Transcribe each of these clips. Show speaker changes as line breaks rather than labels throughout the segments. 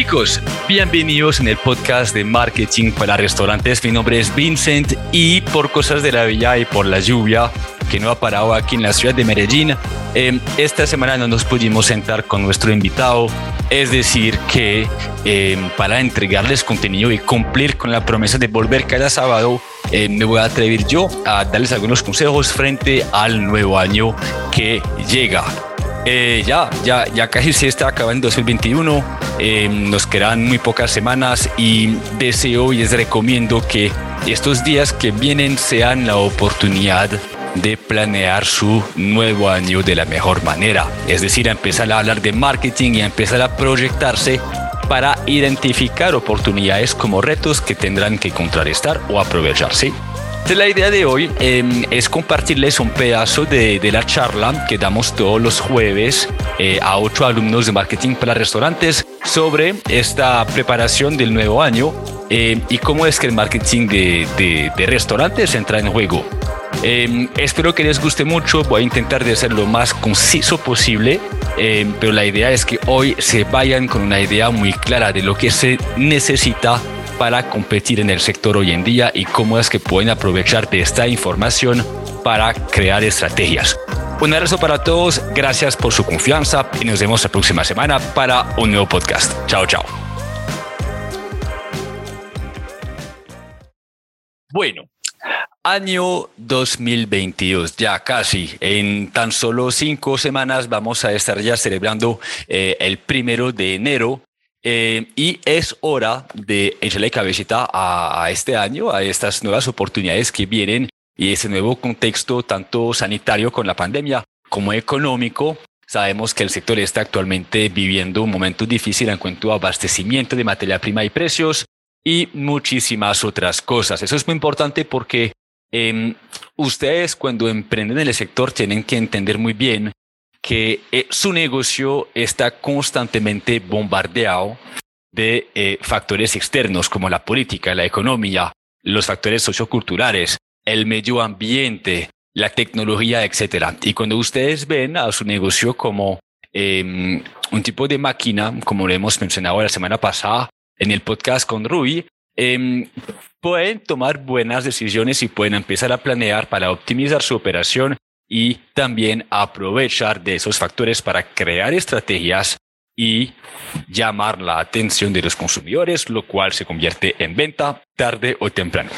chicos, bienvenidos en el podcast de marketing para restaurantes. Mi nombre es Vincent y por cosas de la vida y por la lluvia que no ha parado aquí en la ciudad de Medellín, eh, esta semana no nos pudimos sentar con nuestro invitado. Es decir, que eh, para entregarles contenido y cumplir con la promesa de volver cada sábado, eh, me voy a atrever yo a darles algunos consejos frente al nuevo año que llega. Eh, ya, ya, ya casi se está acabando 2021. Eh, nos quedan muy pocas semanas y deseo y les recomiendo que estos días que vienen sean la oportunidad de planear su nuevo año de la mejor manera. Es decir, empezar a hablar de marketing y empezar a proyectarse para identificar oportunidades como retos que tendrán que contrarrestar o aprovecharse. La idea de hoy eh, es compartirles un pedazo de, de, la charla que damos todos los jueves eh, a ocho alumnos de marketing para restaurantes sobre esta preparación del nuevo año eh, y cómo es que el marketing de, de, de restaurantes entra en juego. Eh, espero que les guste mucho, voy a intentar de ser lo más conciso posible, eh, pero la idea es que hoy se vayan con una idea muy clara de lo que se necesita para competir en el sector hoy en día y cómo es que pueden aprovechar de esta información para crear estrategias. Un abrazo para todos, gracias por su confianza y nos vemos la próxima semana para un nuevo podcast. Chao, chao. Bueno, Año 2022, ya casi. En tan solo cinco semanas vamos a estar ya celebrando eh, el primero de enero eh, y es hora de echarle cabecita a, a, este año, a estas nuevas oportunidades que vienen y ese nuevo contexto tanto sanitario con la pandemia como económico. Sabemos que el sector está actualmente viviendo un momento difícil en cuanto a abastecimiento de materia prima y precios y muchísimas otras cosas. Eso es muy importante porque eh, ustedes cuando emprenden en el sector tienen que entender muy bien que eh, su negocio está constantemente bombardeado de eh, factores externos como la política, la economía, los factores socioculturales, el medio ambiente, la tecnología, etc. Y cuando ustedes ven a su negocio como eh, un tipo de máquina, como lo hemos mencionado la semana pasada en el podcast con Rui, eh, pueden tomar buenas decisiones y pueden empezar a planear para optimizar su operación y también aprovechar de esos factores para crear estrategias y llamar la atención de los consumidores, lo cual se convierte en venta tarde o temprano.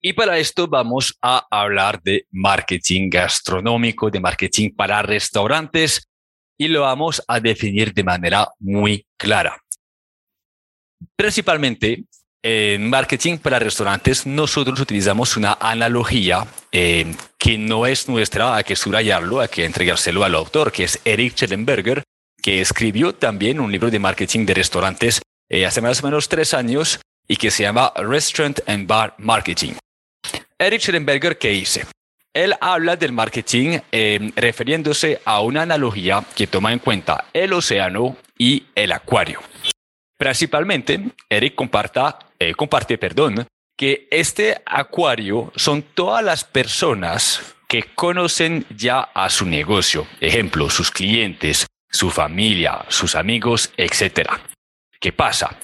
Y para esto vamos a hablar de marketing gastronómico, de marketing para restaurantes y lo vamos a definir de manera muy clara. Principalmente en marketing para restaurantes, nosotros utilizamos una analogía eh, que no es nuestra, hay que subrayarlo, hay que entregárselo al autor, que es Eric Schellenberger, que escribió también un libro de marketing de restaurantes eh, hace más o menos tres años y que se llama Restaurant and Bar Marketing. Eric Schellenberger, ¿qué dice? Él habla del marketing eh, refiriéndose a una analogía que toma en cuenta el océano y el acuario. Principalmente, Eric comparta, eh, comparte perdón, que este acuario son todas las personas que conocen ya a su negocio. Ejemplo, sus clientes, su familia, sus amigos, etc. ¿Qué pasa?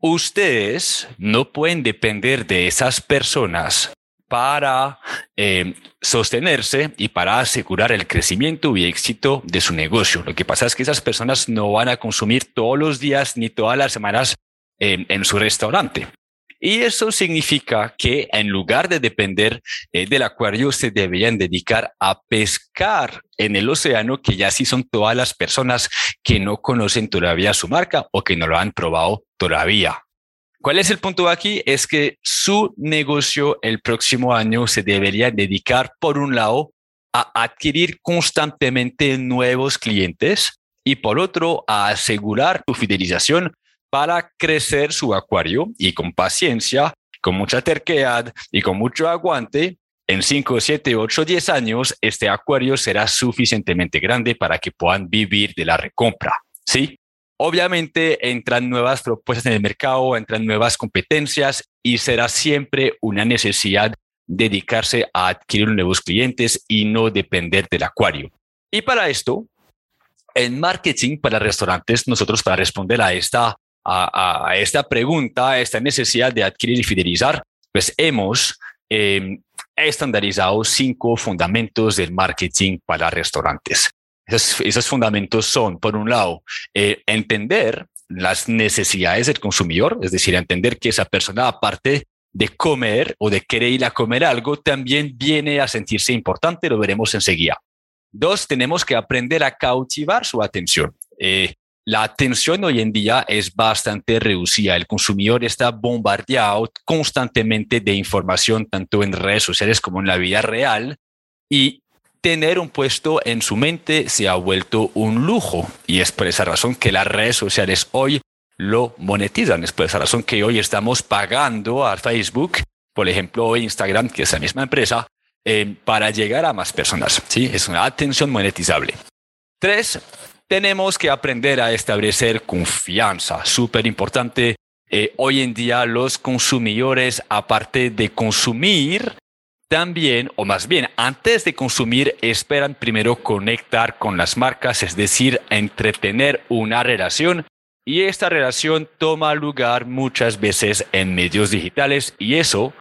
Ustedes no pueden depender de esas personas para eh, sostenerse y para asegurar el crecimiento y éxito de su negocio. Lo que pasa es que esas personas no van a consumir todos los días ni todas las semanas en su restaurante. Y eso significa que en lugar de depender eh, del acuario, se deberían dedicar a pescar en el océano, que ya sí son todas las personas que no conocen todavía su marca o que no lo han probado todavía. ¿Cuál es el punto aquí? Es que su negocio el próximo año se debería dedicar, por un lado, a adquirir constantemente nuevos clientes y por otro, a asegurar su fidelización para crecer su acuario y con paciencia, con mucha terquedad y con mucho aguante, en 5, 7, 8, 10 años, este acuario será suficientemente grande para que puedan vivir de la recompra. ¿Sí? Obviamente entran nuevas propuestas en el mercado, entran nuevas competencias y será siempre una necesidad dedicarse a adquirir nuevos clientes y no depender del acuario. Y para esto, en marketing para restaurantes, nosotros para responder a esta a, esta pregunta, a esta necesidad de adquirir y fidelizar, pues hemos em, estandarizado cinco fundamentos del marketing para restaurantes. Esos, fundamentos son, por un lado, eh, entender las necesidades del consumidor, es decir, entender que esa persona, aparte de comer o de querer ir a comer algo, también viene a sentirse importante, lo veremos enseguida. Dos, tenemos que aprender a cautivar su atención. Eh, la atención hoy en día es bastante reducida. El consumidor está bombardeado constantemente de información, tanto en redes sociales como en la vida real. Y tener un puesto en su mente se ha vuelto un lujo. Y es por esa razón que las redes sociales hoy lo monetizan. Es por esa razón que hoy estamos pagando a Facebook, por ejemplo, Instagram, que es la misma empresa, eh, para llegar a más personas. ¿sí? Es una atención monetizable. Tres, tenemos que aprender a establecer confianza. Súper importante. Eh, hoy en día los consumidores, aparte de consumir, también, o más bien, antes de consumir, esperan primero conectar con las marcas, es decir, entretener una relación. Y esta relación toma lugar muchas veces en medios digitales y eso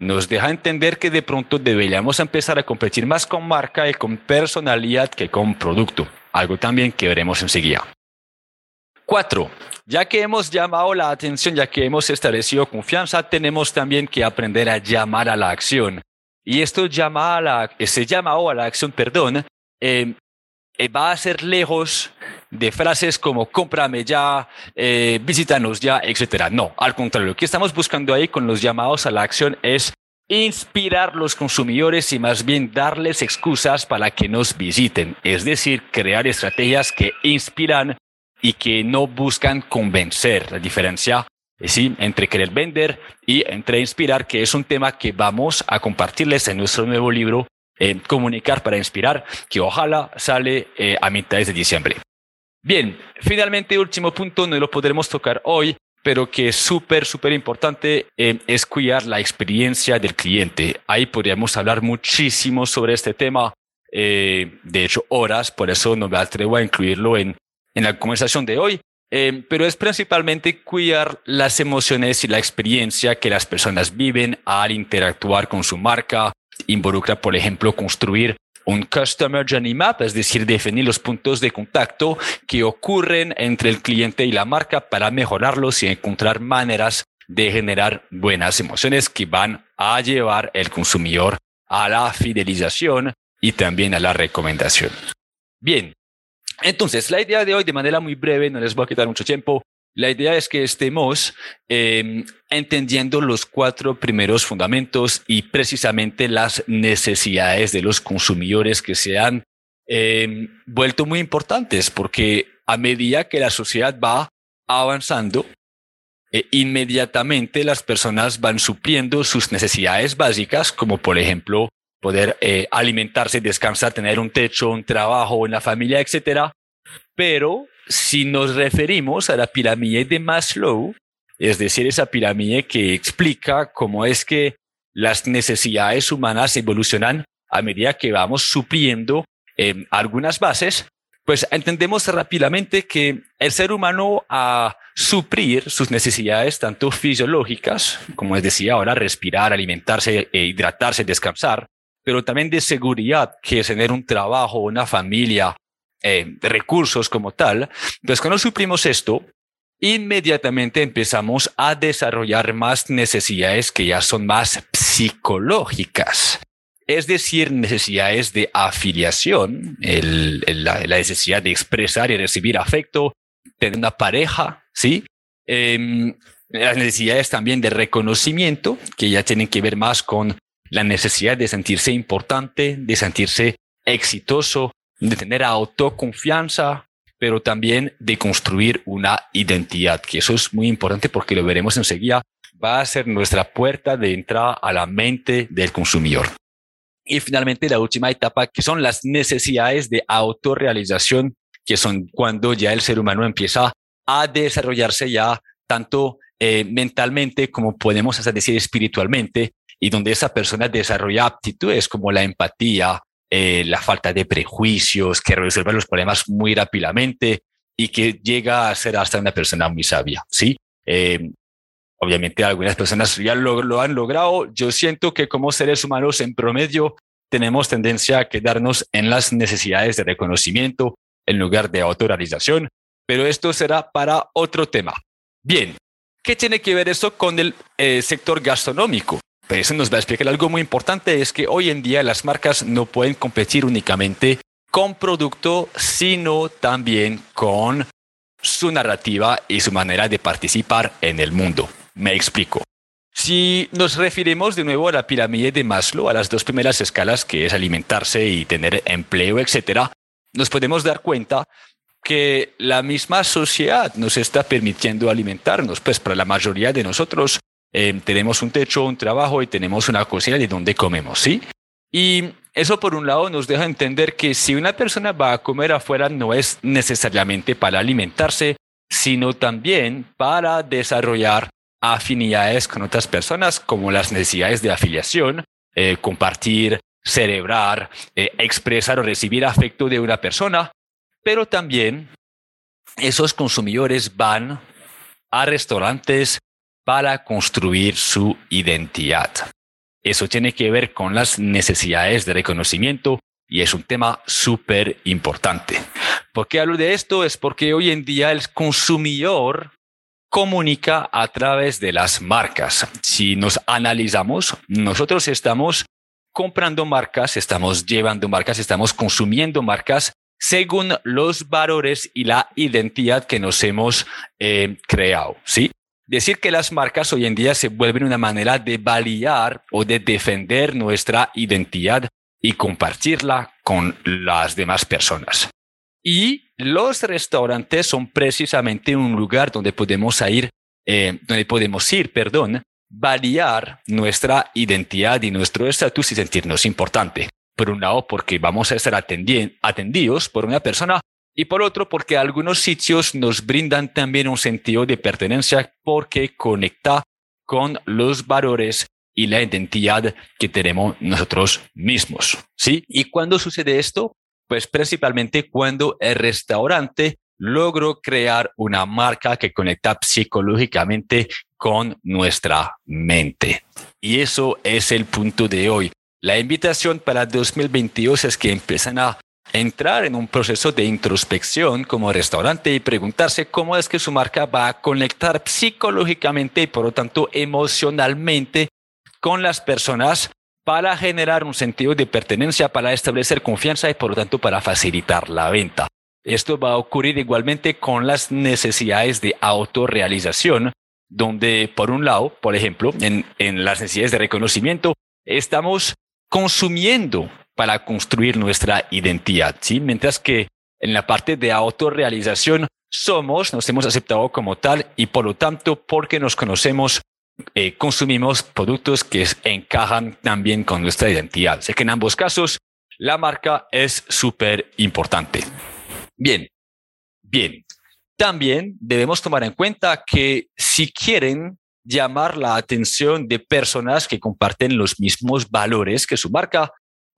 nos deja entender que de pronto deberíamos empezar a competir más con marca y con personalidad que con producto, algo también que veremos enseguida. Cuatro, ya que hemos llamado la atención, ya que hemos establecido confianza, tenemos también que aprender a llamar a la acción. Y esto llama a la, ese llamado a la acción, perdón, eh, eh, va a ser lejos de frases como cómprame ya, eh, visítanos ya, etcétera. No, al contrario, lo que estamos buscando ahí con los llamados a la acción es inspirar los consumidores y más bien darles excusas para que nos visiten, es decir, crear estrategias que inspiran y que no buscan convencer. La diferencia ¿sí? entre querer vender y entre inspirar, que es un tema que vamos a compartirles en nuestro nuevo libro, eh, Comunicar para Inspirar, que ojalá sale eh, a mitad de diciembre. Bien, finalmente, último punto, no lo podremos tocar hoy, pero que es súper, súper importante, eh, es cuidar la experiencia del cliente. Ahí podríamos hablar muchísimo sobre este tema, de hecho, horas, por eso no me atrevo a incluirlo en, en la conversación de hoy, Em, pero es principalmente cuidar las emociones y la experiencia que las personas viven al interactuar con su marca. Involucra, por ejemplo, construir un Customer Journey Map, es decir, definir los puntos de contacto que ocurren entre el cliente y la marca para mejorarlos y encontrar maneras de generar buenas emociones que van a llevar el consumidor a la fidelización y también a la recomendación. Bien, entonces, la idea de hoy, de manera muy breve, no les voy a quitar mucho tiempo, la idea es que estemos em, entendiendo los cuatro primeros fundamentos y precisamente las necesidades de los consumidores que se han em, vuelto muy importantes, porque a medida que la sociedad va avanzando, eh, inmediatamente las personas van supliendo sus necesidades básicas, como por ejemplo poder eh, alimentarse, descansar, tener un techo, un trabajo, una familia, etcétera. Pero si nos referimos a la pirámide de Maslow, es decir, esa pirámide que explica cómo es que las necesidades humanas evolucionan a medida que vamos supliendo eh, algunas bases, pues entendemos rápidamente que el ser humano a suplir sus necesidades tanto fisiológicas, como les decía ahora, respirar, alimentarse, e hidratarse, descansar, pero también de seguridad, que es tener un trabajo, una familia, eh, recursos como tal. Entonces, cuando suplimos esto, inmediatamente empezamos a desarrollar más necesidades que ya son más psicológicas. Es decir, necesidades de afiliación, la, necesidad de expresar y recibir afecto, tener una pareja, ¿sí? Em, las necesidades también de reconocimiento, que ya tienen que ver más con la necesidad de sentirse importante, de sentirse exitoso, de tener autoconfianza, pero también de construir una identidad, que eso es muy importante porque lo veremos enseguida, va a ser nuestra puerta de entrada a la mente del consumidor. Y finalmente la última etapa, que son las necesidades de autorrealización, que son cuando ya el ser humano empieza a desarrollarse ya tanto eh, mentalmente como podemos hasta decir espiritualmente, y donde esa persona desarrolla aptitudes como la empatía, eh, la falta de prejuicios, que resuelve los problemas muy rápidamente, y que llega a ser hasta una persona muy sabia, ¿sí? Eh, obviamente algunas personas ya lo, han logrado. Yo siento que como seres humanos en promedio tenemos tendencia a quedarnos en las necesidades de reconocimiento en lugar de autorrealización, pero esto será para otro tema. Bien, ¿qué tiene que ver esto con el eh, sector gastronómico? Eso nos va a explicar algo muy importante, es que hoy en día las marcas no pueden competir únicamente con producto, sino también con su narrativa y su manera de participar en el mundo. Me explico. Si nos referimos de nuevo a la pirámide de Maslow, a las dos primeras escalas, que es alimentarse y tener empleo, etc., nos podemos dar cuenta que la misma sociedad nos está permitiendo alimentarnos, pues para la mayoría de nosotros eh, tenemos un techo, un trabajo y tenemos una cocina de donde comemos, ¿sí? Y eso por un lado nos deja entender que si una persona va a comer afuera no es necesariamente para alimentarse, sino también para desarrollar afinidades con otras personas como las necesidades de afiliación, eh, compartir, celebrar, eh, expresar o recibir afecto de una persona, pero también esos consumidores van a restaurantes para construir su identidad. Eso tiene que ver con las necesidades de reconocimiento y es un tema súper importante. ¿Por qué hablo de esto? Es porque hoy en día el consumidor comunica a través de las marcas. Si nos analizamos, nosotros estamos comprando marcas, estamos llevando marcas, estamos consumiendo marcas según los valores y la identidad que nos hemos eh, creado, ¿sí? Decir que las marcas hoy en día se vuelven una manera de validar o de defender nuestra identidad y compartirla con las demás personas. Y los restaurantes son precisamente un lugar donde podemos ir, eh, donde podemos ir, perdón, validar nuestra identidad y nuestro estatus y sentirnos importante. Por un lado, porque vamos a estar atendidos por una persona y por otro, porque algunos sitios nos brindan también un sentido de pertenencia porque conecta con los valores y la identidad que tenemos nosotros mismos. ¿Sí? ¿Y cuándo sucede esto? Pues principalmente cuando el restaurante logró crear una marca que conecta psicológicamente con nuestra mente. Y eso es el punto de hoy. La invitación para 2022 es que empiecen a entrar en un proceso de introspección como restaurante y preguntarse cómo es que su marca va a conectar psicológicamente y por lo tanto emocionalmente con las personas para generar un sentido de pertenencia, para establecer confianza y por lo tanto para facilitar la venta. Esto va a ocurrir igualmente con las necesidades de autorrealización, donde por un lado, por ejemplo, en, en las necesidades de reconocimiento, estamos consumiendo para construir nuestra identidad, ¿sí? Mientras que en la parte de autorrealización somos, nos hemos aceptado como tal y por lo tanto, porque nos conocemos, eh, consumimos productos que encajan también con nuestra identidad. Sé que en ambos casos la marca es súper importante. Bien, bien. También debemos tomar en cuenta que si quieren llamar la atención de personas que comparten los mismos valores que su marca,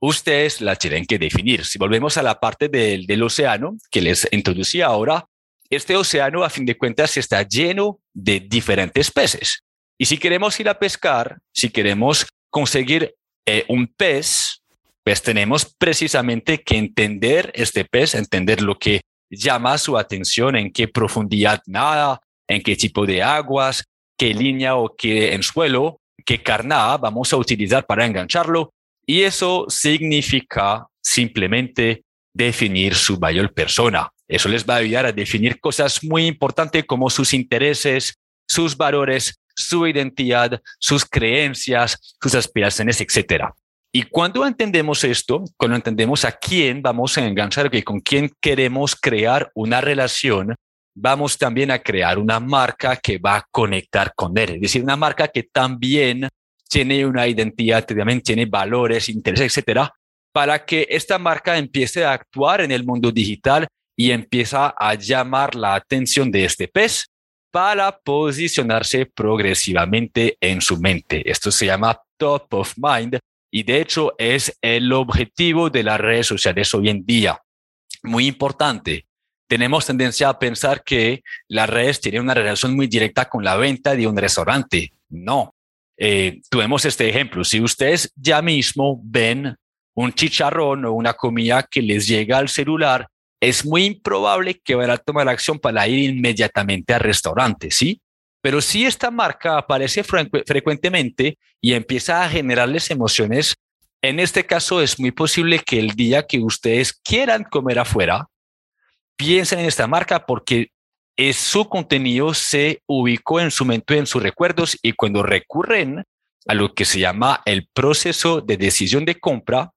ustedes la tienen que definir. Si volvemos a la parte del, del océano que les introducí ahora, este océano a fin de cuentas está lleno de diferentes peces. Y si queremos ir a pescar, si queremos conseguir eh, un pez, pues tenemos precisamente que entender este pez, entender lo que llama su atención, en qué profundidad nada, en qué tipo de aguas, qué línea o qué suelo, qué carnada vamos a utilizar para engancharlo y eso significa simplemente definir su mayor persona. Eso les va a ayudar a definir cosas muy importantes como sus intereses, sus valores, su identidad, sus creencias, sus aspiraciones, etc. Y cuando entendemos esto, cuando entendemos a quién vamos a enganchar y con quién queremos crear una relación, vamos también a crear una marca que va a conectar con él. Es decir, una marca que también tiene una identidad, también tiene valores, intereses, etcétera, para que esta marca empiece a actuar en el mundo digital y empieza a llamar la atención de este pez para posicionarse progresivamente en su mente. Esto se llama top of mind y de hecho es el objetivo de las redes sociales hoy en día. Muy importante, tenemos tendencia a pensar que las redes tienen una relación muy directa con la venta de un restaurante. No. Eh, tuvimos este ejemplo. Si ustedes ya mismo ven un chicharrón o una comida que les llega al celular, es muy improbable que vayan a tomar acción para ir inmediatamente al restaurante, ¿sí? Pero si esta marca aparece frecuentemente y empieza a generarles emociones, en este caso es muy posible que el día que ustedes quieran comer afuera, piensen en esta marca porque es su contenido se ubicó en su mente, en sus recuerdos y cuando recurren a lo que se llama el proceso de decisión de compra,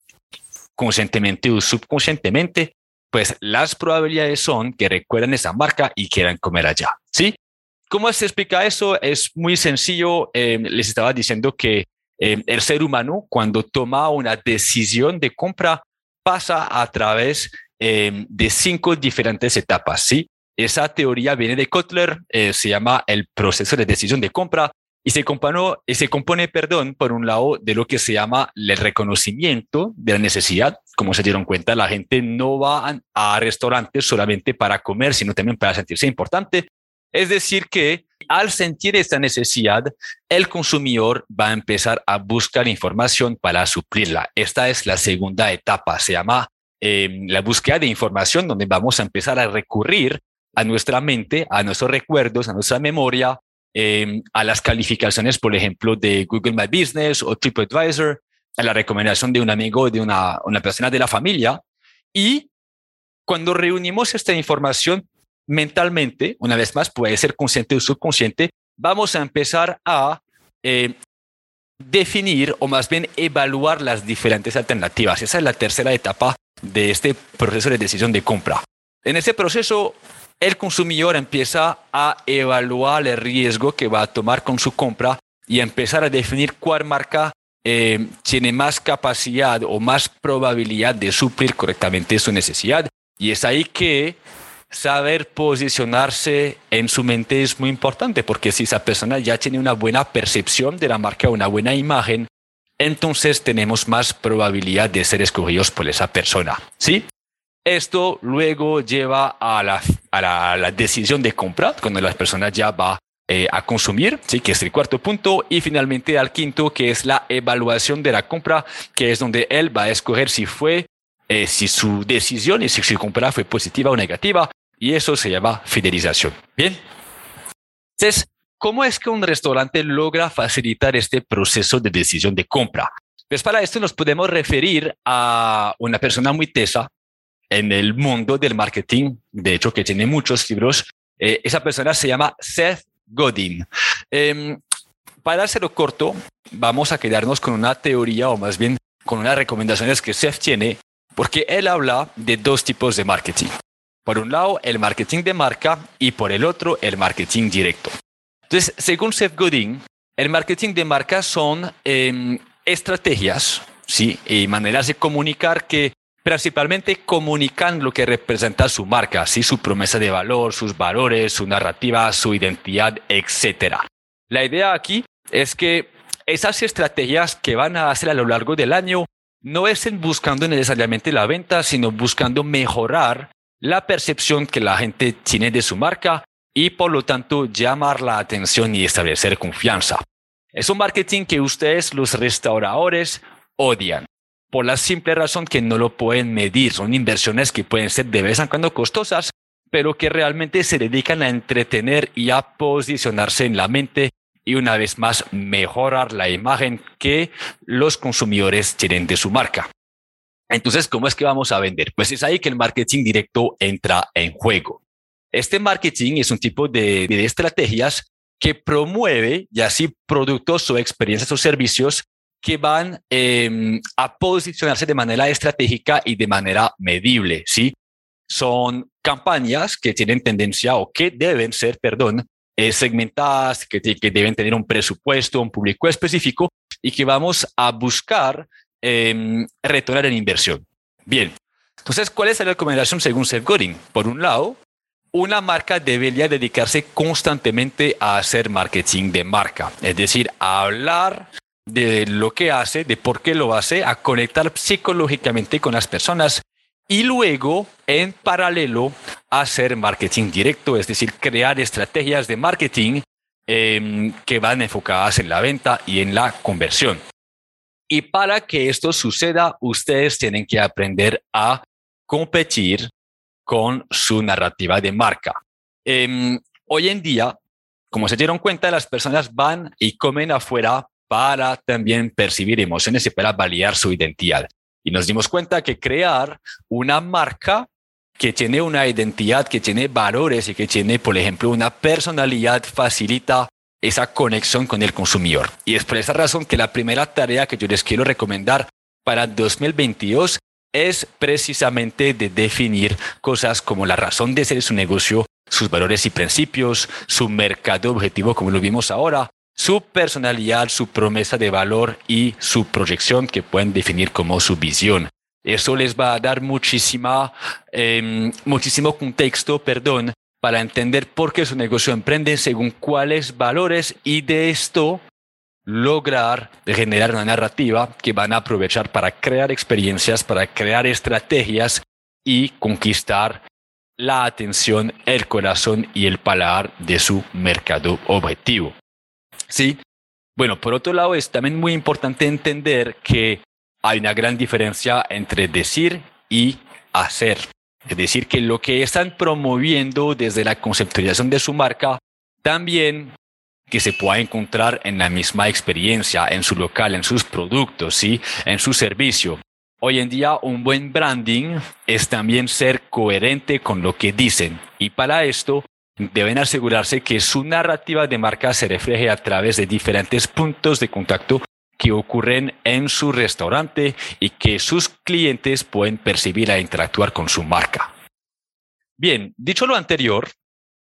conscientemente o subconscientemente, pues las probabilidades son que recuerden esa marca y quieran comer allá. ¿Sí? ¿Cómo se explica eso? Es muy sencillo. Eh, les estaba diciendo que eh, el ser humano, cuando toma una decisión de compra, pasa a través eh, de cinco diferentes etapas. ¿sí? Esa teoría viene de Kotler, se llama el proceso de decisión de compra y se, compone, perdón, por un lado de lo que se llama el reconocimiento de la necesidad. Como se dieron cuenta, la gente no va a, restaurantes solamente para comer, sino también para sentirse importante. Es decir, que al sentir esta necesidad, el consumidor va a empezar a buscar información para suplirla. Esta es la segunda etapa, se llama em, la búsqueda de información, donde vamos a empezar a recurrir a nuestra mente, a nuestros recuerdos, a nuestra memoria, Em, a las calificaciones, por ejemplo, de Google My Business o TripAdvisor, a la recomendación de un amigo, de una, persona de la familia. Y cuando reunimos esta información mentalmente, una vez más, puede ser consciente o subconsciente, vamos a empezar a eh, definir o más bien evaluar las diferentes alternativas. Esa es la tercera etapa de este proceso de decisión de compra. En ese proceso el consumidor empieza a evaluar el riesgo que va a tomar con su compra y empezar a definir cuál marca eh, tiene más capacidad o más probabilidad de suplir correctamente su necesidad. Y es ahí que saber posicionarse en su mente es muy importante, porque si esa persona ya tiene una buena percepción de la marca, una buena imagen, entonces tenemos más probabilidad de ser escogidos por esa persona. ¿Sí? Esto luego lleva a la, a la, decisión de compra, cuando la persona ya va eh, a consumir, ¿sí? que es el cuarto punto, y finalmente al quinto, que es la evaluación de la compra, que es donde él va a escoger si fue, eh, si su decisión y si su compra fue positiva o negativa, y eso se llama fidelización. Bien. Entonces, ¿cómo es que un restaurante logra facilitar este proceso de decisión de compra? Pues para esto nos podemos referir a una persona muy tesa, en el mundo del marketing, de hecho que tiene muchos libros. Eh, esa persona se llama Seth Godin. Eh, para dárselo corto, vamos a quedarnos con una teoría o más bien con unas recomendaciones que Seth tiene, porque él habla de dos tipos de marketing. Por un lado, el marketing de marca y por el otro, el marketing directo. Entonces, según Seth Godin, el marketing de marca son em, estrategias ¿sí? y maneras de comunicar que principalmente comunican lo que representa su marca, ¿sí? su promesa de valor, sus valores, su narrativa, su identidad, etc. La idea aquí es que esas estrategias que van a hacer a lo largo del año no es buscando necesariamente la venta, sino buscando mejorar la percepción que la gente tiene de su marca y por lo tanto llamar la atención y establecer confianza. Es un marketing que ustedes los restauradores odian por la simple razón que no lo pueden medir. Son inversiones que pueden ser de vez en cuando costosas, pero que realmente se dedican a entretener y a posicionarse en la mente y una vez más mejorar la imagen que los consumidores tienen de su marca. Entonces, ¿cómo es que vamos a vender? Pues es ahí que el marketing directo entra en juego. Este marketing es un tipo de, de estrategias que promueve ya así productos o experiencias o servicios que van em, a posicionarse de manera estratégica y de manera medible, ¿sí? Son campañas que tienen tendencia o que deben ser, perdón, eh, segmentadas, que, que, deben tener un presupuesto, un público específico y que vamos a buscar eh, retornar en inversión. Bien, entonces, ¿cuál es la recomendación según Seth Godin? Por un lado, una marca debería dedicarse constantemente a hacer marketing de marca, es decir, a hablar de lo que hace, de por qué lo hace, a conectar psicológicamente con las personas y luego, en paralelo, hacer marketing directo, es decir, crear estrategias de marketing em, que van enfocadas en la venta y en la conversión. Y para que esto suceda, ustedes tienen que aprender a competir con su narrativa de marca. Em, hoy en día, como se dieron cuenta, las personas van y comen afuera para también percibir emociones y para validar su identidad. Y nos dimos cuenta que crear una marca que tiene una identidad, que tiene valores y que tiene, por ejemplo, una personalidad facilita esa conexión con el consumidor. Y es por esa razón que la primera tarea que yo les quiero recomendar para 2022 es precisamente de definir cosas como la razón de ser de su negocio, sus valores y principios, su mercado objetivo, como lo vimos ahora, su personalidad, su promesa de valor y su proyección que pueden definir como su visión. Eso les va a dar muchísima, em, muchísimo contexto, perdón, para entender por qué su negocio emprende según cuáles valores y de esto lograr generar una narrativa que van a aprovechar para crear experiencias, para crear estrategias y conquistar la atención, el corazón y el paladar de su mercado objetivo. Sí. Bueno, por otro lado, es también muy importante entender que hay una gran diferencia entre decir y hacer. Es decir, que lo que están promoviendo desde la conceptualización de su marca, también que se pueda encontrar en la misma experiencia, en su local, en sus productos, ¿sí? en su servicio. Hoy en día un buen branding es también ser coherente con lo que dicen y para esto deben asegurarse que su narrativa de marca se refleje a través de diferentes puntos de contacto que ocurren en su restaurante y que sus clientes pueden percibir e interactuar con su marca. Bien, dicho lo anterior,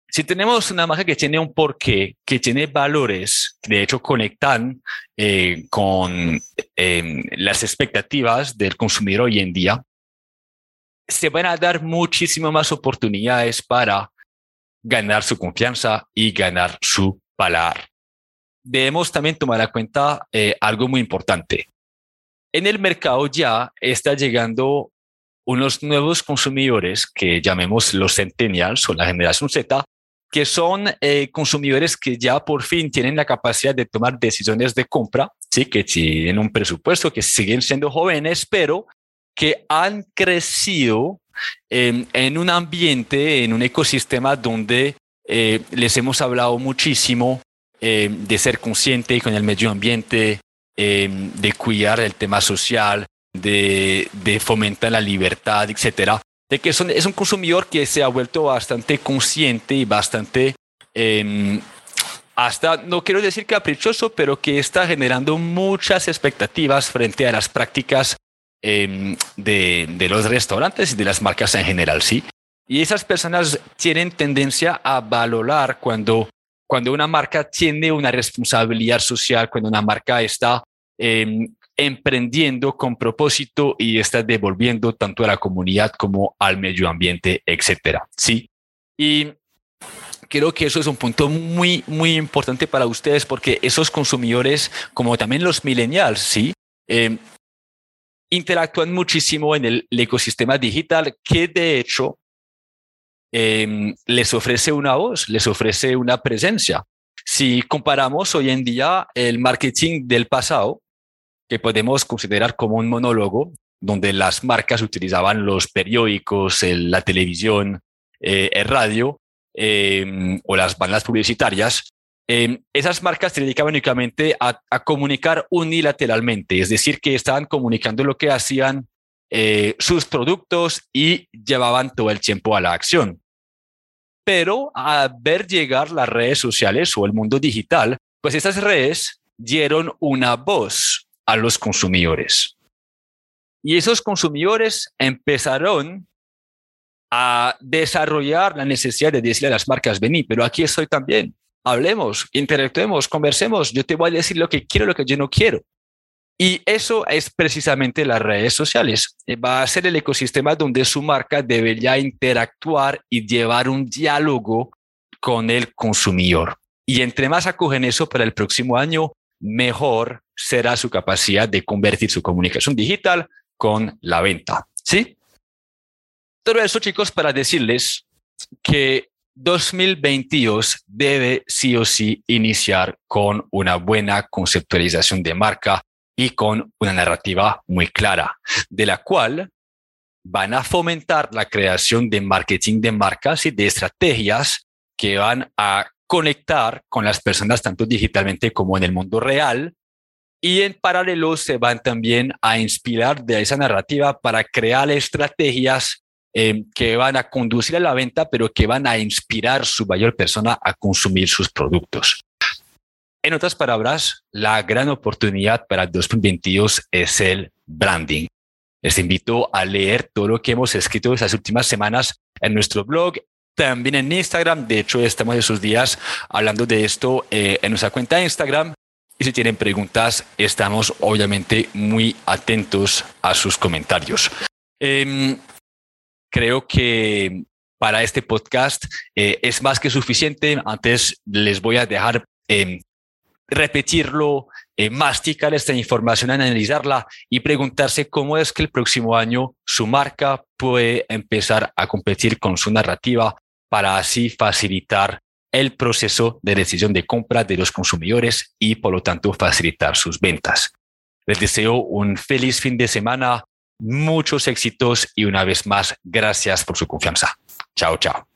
si tenemos una marca que tiene un porqué, que tiene valores, de hecho conectan eh, con em, las expectativas del consumidor hoy en día, se van a dar muchísimas más oportunidades para ganar su confianza y ganar su paladar. Debemos también tomar en cuenta eh, algo muy importante. En el mercado ya está llegando unos nuevos consumidores que llamemos los centennials o la generación Z, que son eh, consumidores que ya por fin tienen la capacidad de tomar decisiones de compra, sí, que tienen un presupuesto, que siguen siendo jóvenes, pero que han crecido en un ambiente, en un ecosistema donde eh, les hemos hablado muchísimo eh, de ser consciente con el medio ambiente, eh, de cuidar el tema social, de, de fomentar la libertad, etcétera. De que son, es un consumidor que se ha vuelto bastante consciente y bastante, em, hasta, no quiero decir caprichoso, pero que está generando muchas expectativas frente a las prácticas Em, de, los restaurantes y de las marcas en general, ¿sí? Y esas personas tienen tendencia a valorar cuando, cuando una marca tiene una responsabilidad social, cuando una marca está em, emprendiendo con propósito y está devolviendo tanto a la comunidad como al medio ambiente, etcétera, ¿sí? Y creo que eso es un punto muy, muy importante para ustedes porque esos consumidores, como también los millennials, ¿sí? Em, interactúan muchísimo en el, ecosistema digital que de hecho em, les ofrece una voz, les ofrece una presencia. Si comparamos hoy en día el marketing del pasado, que podemos considerar como un monólogo, donde las marcas utilizaban los periódicos, la televisión, eh, el radio em, o las bandas publicitarias, Em, esas marcas se dedicaban únicamente a, comunicar unilateralmente, es decir, que estaban comunicando lo que hacían eh, sus productos y llevaban todo el tiempo a la acción. Pero a ver llegar las redes sociales o el mundo digital, pues esas redes dieron una voz a los consumidores. Y esos consumidores empezaron a desarrollar la necesidad de decirle a las marcas, vení, pero aquí estoy también hablemos, interactuemos, conversemos, yo te voy a decir lo que quiero, lo que yo no quiero. Y eso es precisamente las redes sociales. Eh, va a ser el ecosistema donde su marca debería interactuar y llevar un diálogo con el consumidor. Y entre más acogen eso para el próximo año, mejor será su capacidad de convertir su comunicación digital con la venta. ¿Sí? Todo eso, chicos, para decirles que 2022 debe sí o sí iniciar con una buena conceptualización de marca y con una narrativa muy clara, de la cual van a fomentar la creación de marketing de marcas y de estrategias que van a conectar con las personas tanto digitalmente como en el mundo real. Y en paralelo se van también a inspirar de esa narrativa para crear estrategias eh, que van a conducir a la venta, pero que van a inspirar su mayor persona a consumir sus productos. En otras palabras, la gran oportunidad para 2022 es el branding. Les invito a leer todo lo que hemos escrito estas últimas semanas en nuestro blog, también en Instagram. De hecho, estamos esos días hablando de esto eh, en nuestra cuenta de Instagram. Y si tienen preguntas, estamos obviamente muy atentos a sus comentarios. Em, creo que para este podcast eh, es más que suficiente. Antes les voy a dejar em, repetirlo, eh, masticar esta información, analizarla y preguntarse cómo es que el próximo año su marca puede empezar a competir con su narrativa para así facilitar el proceso de decisión de compra de los consumidores y por lo tanto facilitar sus ventas. Les deseo un feliz fin de semana, muchos éxitos y una vez más, gracias por su confianza. Chao, chao.